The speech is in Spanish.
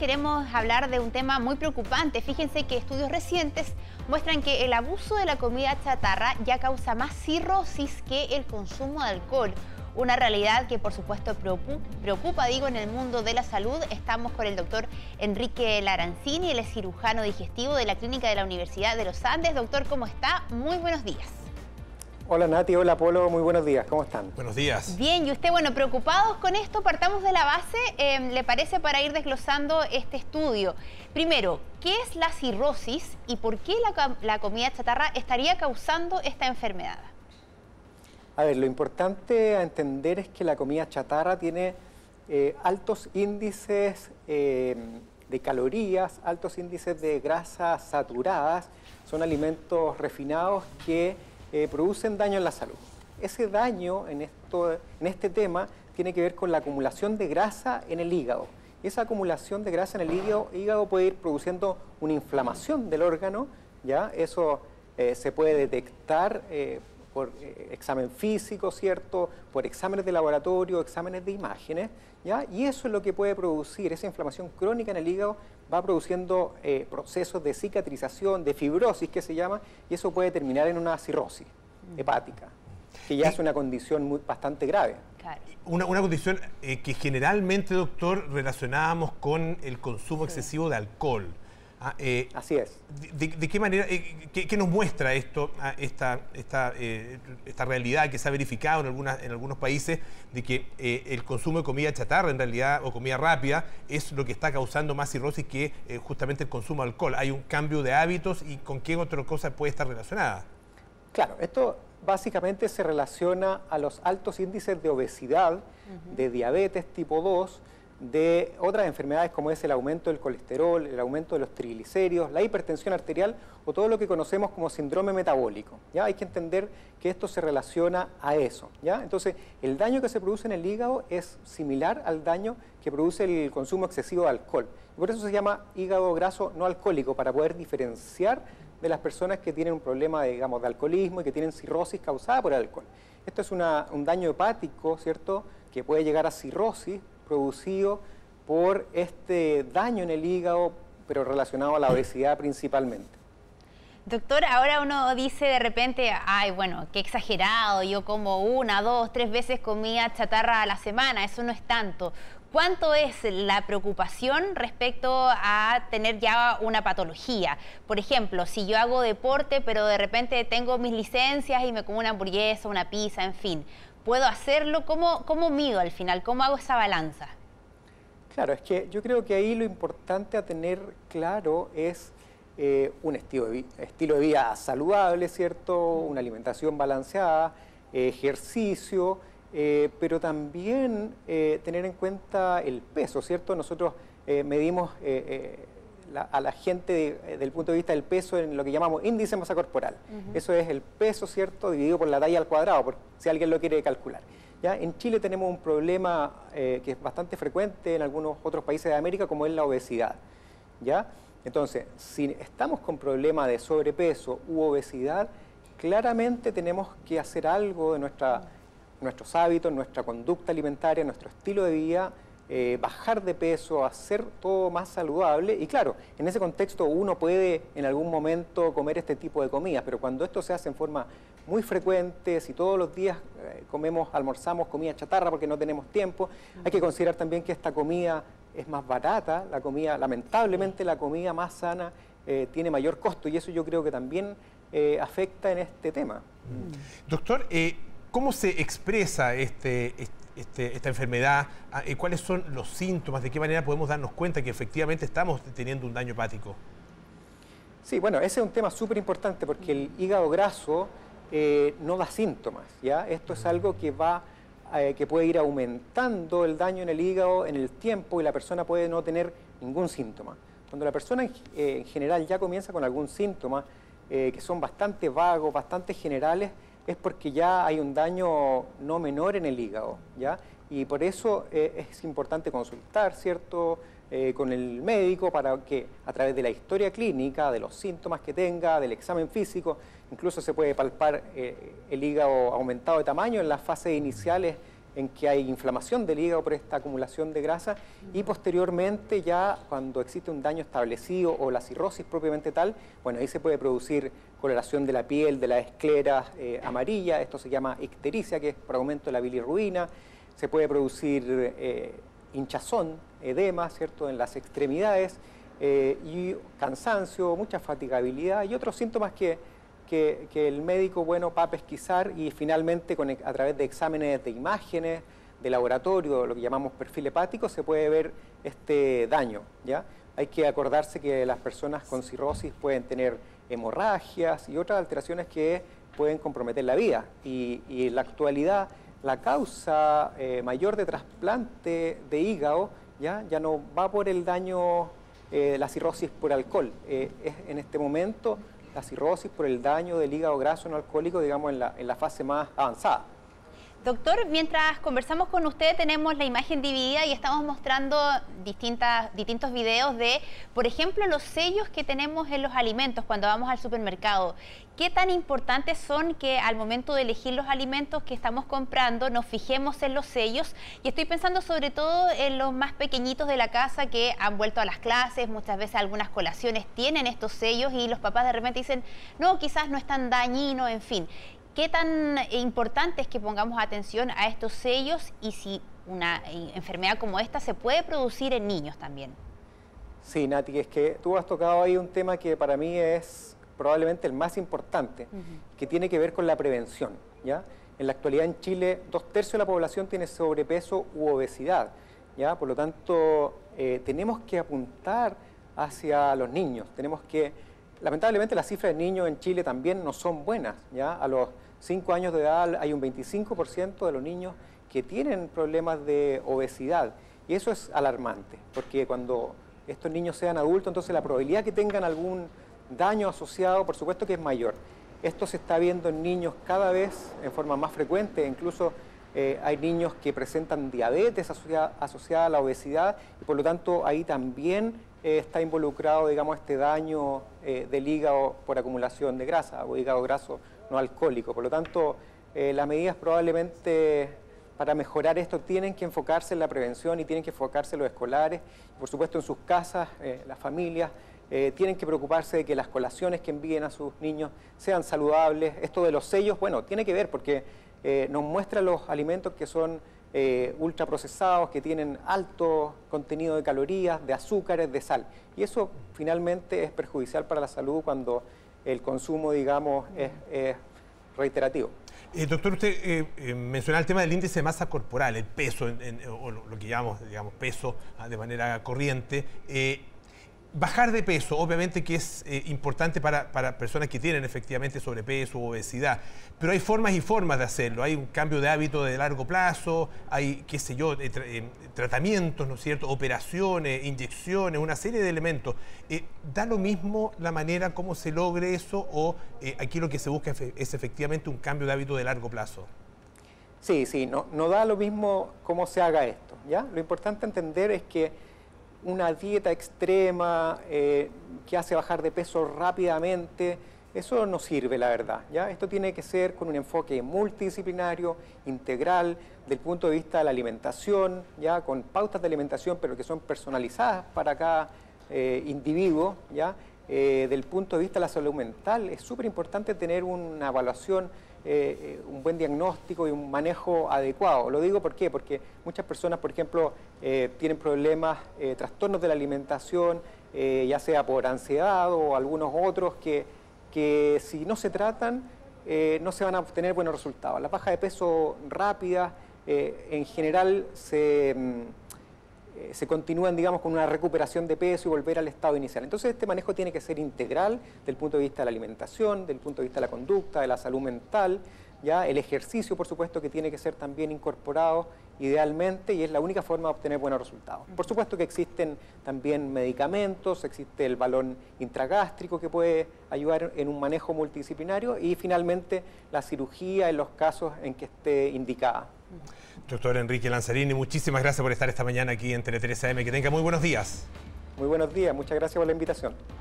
queremos hablar de un tema muy preocupante. Fíjense que estudios recientes muestran que el abuso de la comida chatarra ya causa más cirrosis que el consumo de alcohol. Una realidad que por supuesto preocupa, digo, en el mundo de la salud. Estamos con el doctor Enrique Larancini, él es cirujano digestivo de la Clínica de la Universidad de los Andes. Doctor, ¿cómo está? Muy buenos días. Hola Nati, hola Polo, muy buenos días, ¿cómo están? Buenos días. Bien, y usted, bueno, preocupados con esto, partamos de la base, em, ¿le parece para ir desglosando este estudio? Primero, ¿qué es la cirrosis y por qué la, comida chatarra estaría causando esta enfermedad? A ver, lo importante a entender es que la comida chatarra tiene eh, altos índices em, de calorías, altos índices de grasas saturadas, son alimentos refinados que eh, producen daño en la salud. Ese daño en, esto, en este tema tiene que ver con la acumulación de grasa en el hígado. esa acumulación de grasa en el hígado, hígado puede ir produciendo una inflamación del órgano, ¿ya? Eso eh, se puede detectar eh, por examen físico, ¿cierto? Por exámenes de laboratorio, exámenes de imágenes, ¿ya? Y eso es lo que puede producir, esa inflamación crónica en el hígado va produciendo eh, procesos de cicatrización, de fibrosis que se llama, y eso puede terminar en una cirrosis mm. hepática, que ya es una condición muy, bastante grave. Una, condición eh, que generalmente, doctor, relacionábamos con el consumo excesivo de alcohol. Ah, eh, Así es. De, qué manera, eh, qué, nos muestra esto, ah, esta, esta, eh, esta realidad que se ha verificado en, algunas, en algunos países de que el consumo de comida chatarra en realidad o comida rápida es lo que está causando más cirrosis que justamente el consumo de alcohol? Hay un cambio de hábitos y con qué otra cosa puede estar relacionada. Claro, esto básicamente se relaciona a los altos índices de obesidad, de diabetes tipo 2, de otras enfermedades como es el aumento del colesterol, el aumento de los triglicéridos, la hipertensión arterial o todo lo que conocemos como síndrome metabólico. ¿ya? Hay que entender que esto se relaciona a eso. ¿ya? Entonces, el daño que se produce en el hígado es similar al daño que produce el consumo excesivo de alcohol. Por eso se llama hígado graso no alcohólico, para poder diferenciar de las personas que tienen un problema digamos, de alcoholismo y que tienen cirrosis causada por el alcohol. Esto es un daño hepático, ¿cierto?, que puede llegar a cirrosis producido por este daño en el hígado, pero relacionado a la obesidad principalmente. Doctor, ahora uno dice de repente, ay, bueno, qué exagerado, yo como una, dos, tres veces comía chatarra a la semana, eso no es tanto. ¿Cuánto es la preocupación respecto a tener ya una patología? Por ejemplo, si yo hago deporte, pero de repente tengo mis licencias y me como una hamburguesa, una pizza, en fin, puedo hacerlo? ¿Cómo, ¿Cómo mido al final? ¿Cómo hago esa balanza? Claro, es que yo creo que ahí lo importante a tener claro es eh, un estilo de, estilo de, vida saludable, ¿cierto? Una alimentación balanceada, ejercicio, eh, pero también eh, tener en cuenta el peso, ¿cierto? Nosotros medimos a la gente desde el punto de vista del peso en lo que llamamos índice de masa corporal. Eso es el peso, ¿cierto?, dividido por la talla al cuadrado, por, si alguien lo quiere calcular. ¿Ya? En Chile tenemos un problema eh, que es bastante frecuente en algunos otros países de América, como es la obesidad. ¿ya? Entonces, si estamos con problemas de sobrepeso u obesidad, claramente tenemos que hacer algo de nuestra, nuestros hábitos, nuestra conducta alimentaria, nuestro estilo de vida, eh, bajar de peso, hacer todo más saludable. Y claro, en ese contexto uno puede en algún momento comer este tipo de comidas, pero cuando esto se hace en forma muy frecuente, si todos los días eh, comemos, almorzamos comida chatarra porque no tenemos tiempo, hay que considerar también que esta comida es más barata, la comida, lamentablemente la comida más sana eh, tiene mayor costo y eso yo creo que también afecta en este tema. Doctor, ¿cómo se expresa este, este este, esta enfermedad, ah, eh, cuáles son los síntomas, de qué manera podemos darnos cuenta que efectivamente estamos teniendo un daño hepático. Sí, bueno, ese es un tema súper importante porque el hígado graso eh, no da síntomas, ¿ya? Esto es algo que va, eh, que puede ir aumentando el daño en el hígado en el tiempo y la persona puede no tener ningún síntoma. Cuando la persona en general ya comienza con algún síntoma, que son bastante vagos, bastante generales, es porque ya hay un daño no menor en el hígado, ¿ya? Y por eso eh, es importante consultar, ¿cierto?, eh, con el médico para que a través de la historia clínica, de los síntomas que tenga, del examen físico, incluso se puede palpar eh, el hígado aumentado de tamaño en las fases iniciales en que hay inflamación del hígado por esta acumulación de grasa y posteriormente ya cuando existe un daño establecido o la cirrosis propiamente tal, bueno, ahí se puede producir coloración de la piel, de la esclera eh, amarilla, esto se llama ictericia, que es por aumento de la bilirruina, se puede producir eh, hinchazón, edema, ¿cierto?, en las extremidades eh, y cansancio, mucha fatigabilidad y otros síntomas que que, el médico bueno va a pesquisar y finalmente a través de exámenes de imágenes, de laboratorio, lo que llamamos perfil hepático, se puede ver este daño. ¿ya? Hay que acordarse que las personas con cirrosis pueden tener hemorragias y otras alteraciones que pueden comprometer la vida. Y, en la actualidad, la causa eh, mayor de trasplante de hígado ya, ya no va por el daño, eh, la cirrosis por alcohol. Eh, es en este momento la cirrosis por el daño del hígado graso no alcohólico, digamos, en la, en la fase más avanzada. Doctor, mientras conversamos con usted tenemos la imagen dividida y estamos mostrando distintas, distintos videos de, por ejemplo, los sellos que tenemos en los alimentos cuando vamos al supermercado. ¿Qué tan importantes son que al momento de elegir los alimentos que estamos comprando nos fijemos en los sellos? Y estoy pensando sobre todo en los más pequeñitos de la casa que han vuelto a las clases, muchas veces algunas colaciones tienen estos sellos y los papás de repente dicen, no, quizás no es tan dañino, en fin. ¿Qué tan importante es que pongamos atención a estos sellos y si una enfermedad como esta se puede producir en niños también? Sí, Nati, es que tú has tocado ahí un tema que para mí es probablemente el más importante, que tiene que ver con la prevención. ¿ya? En la actualidad en Chile, dos tercios de la población tiene sobrepeso u obesidad. ¿ya? Por lo tanto, eh, tenemos que apuntar hacia los niños. Tenemos que, lamentablemente, las cifras de niños en Chile también no son buenas. ¿ya? A los 5 años de edad hay un 25% de los niños que tienen problemas de obesidad. Y eso es alarmante, porque cuando estos niños sean adultos, entonces la probabilidad que tengan algún daño asociado, por supuesto que es mayor. Esto se está viendo en niños cada vez en forma más frecuente, incluso eh, hay niños que presentan diabetes asociada, a la obesidad y por lo tanto ahí también eh, está involucrado, digamos, este daño eh, del hígado por acumulación de grasa o hígado graso no alcohólico. Por lo tanto, eh, las medidas probablemente para mejorar esto tienen que enfocarse en la prevención y tienen que enfocarse en los escolares, por supuesto en sus casas, las familias, tienen que preocuparse de que las colaciones que envíen a sus niños sean saludables. Esto de los sellos, bueno, tiene que ver porque nos muestra los alimentos que son ultraprocesados, que tienen alto contenido de calorías, de azúcares, de sal. Y eso finalmente es perjudicial para la salud cuando el consumo, digamos, es, reiterativo. Eh, doctor, usted eh, eh, mencionaba el tema del índice de masa corporal, el peso, o lo, que llamamos, digamos, peso ah, de manera corriente. Bajar de peso, obviamente que es eh, importante para, personas que tienen efectivamente sobrepeso o obesidad, pero hay formas y formas de hacerlo. Hay un cambio de hábito de largo plazo, hay, qué sé yo, eh, eh, tratamientos, ¿no es cierto?, operaciones, inyecciones, una serie de elementos. ¿Da lo mismo la manera como se logre eso o aquí lo que se busca es efectivamente un cambio de hábito de largo plazo? Sí, sí, no, no da lo mismo cómo se haga esto, ¿ya? Lo importante entender es que una dieta extrema eh, que hace bajar de peso rápidamente, eso no sirve, la verdad. ¿ya? Esto tiene que ser con un enfoque multidisciplinario, integral, del punto de vista de la alimentación, ya con pautas de alimentación, pero que son personalizadas para cada eh, individuo. ¿ya? Eh, del punto de vista de la salud mental, es súper importante tener una evaluación eh, eh, un buen diagnóstico y un manejo adecuado. Lo digo ¿por qué? porque muchas personas, por ejemplo, eh, tienen problemas, trastornos de la alimentación, ya sea por ansiedad o algunos otros, que, que si no se tratan no se van a obtener buenos resultados. La baja de peso rápida en general se... Mm, eh, se continúan, digamos, con una recuperación de peso y volver al estado inicial. Entonces, este manejo tiene que ser integral del punto de vista de la alimentación, del punto de vista de la conducta, de la salud mental, ya el ejercicio, por supuesto, que tiene que ser también incorporado idealmente y es la única forma de obtener buenos resultados. Por supuesto que existen también medicamentos, existe el balón intragástrico que puede ayudar en un manejo multidisciplinario y finalmente la cirugía en los casos en que esté indicada. Doctor Enrique Lanzarini, muchísimas gracias por estar esta mañana aquí en Tele 3 AM. Que tenga muy buenos días. Muy buenos días, muchas gracias por la invitación.